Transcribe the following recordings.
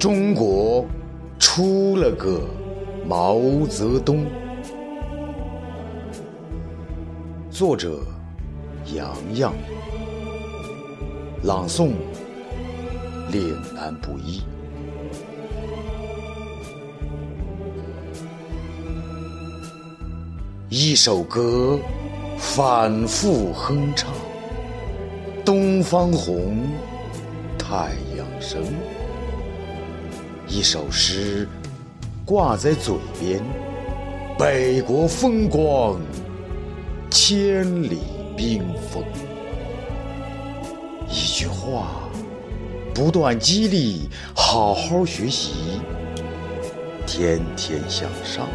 中国出了个毛泽东。作者：杨洋，朗诵：岭南布衣。一首歌反复哼唱，东方红，太阳升。一首诗挂在嘴边，北国风光，千里冰封。一句话不断激励，好好学习，天天向上。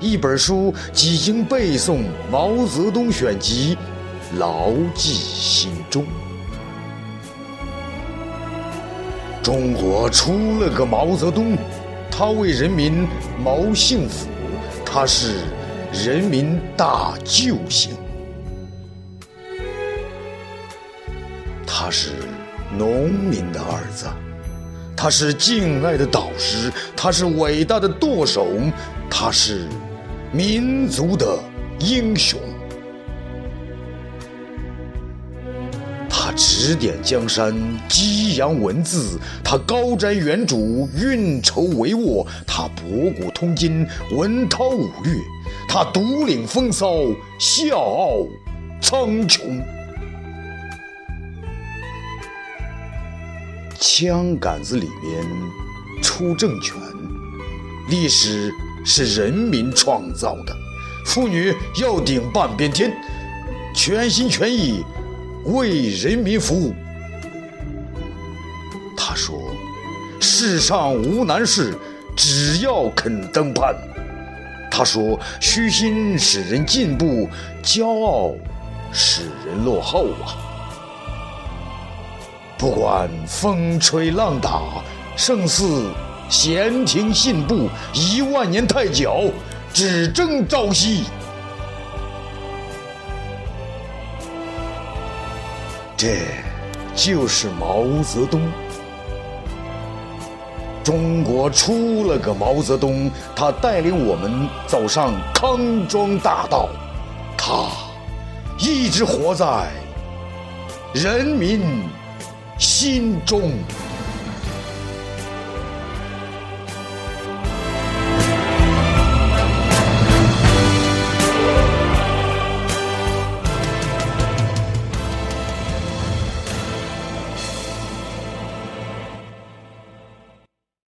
一本书几经背诵，《毛泽东选集》，牢记心中。中国出了个毛泽东，他为人民谋幸福，他是人民大救星，他是农民的儿子，他是敬爱的导师，他是伟大的舵手，他是。民族的英雄，指点江山，激扬文字；他高瞻远瞩，运筹帷幄；他博古通今，文韬武略；他独领风骚，笑傲苍穹。枪杆子里面出政权，历史。是人民创造的，妇女要顶半边天，全心全意为人民服务。他说：“世上无难事，只要肯登攀。”他说：“虚心使人进步，骄傲使人落后啊！”不管风吹浪打，胜似。闲庭信步，一万年太久，只争朝夕。这就是毛泽东。中国出了个毛泽东，他带领我们走上康庄大道，他一直活在人民心中。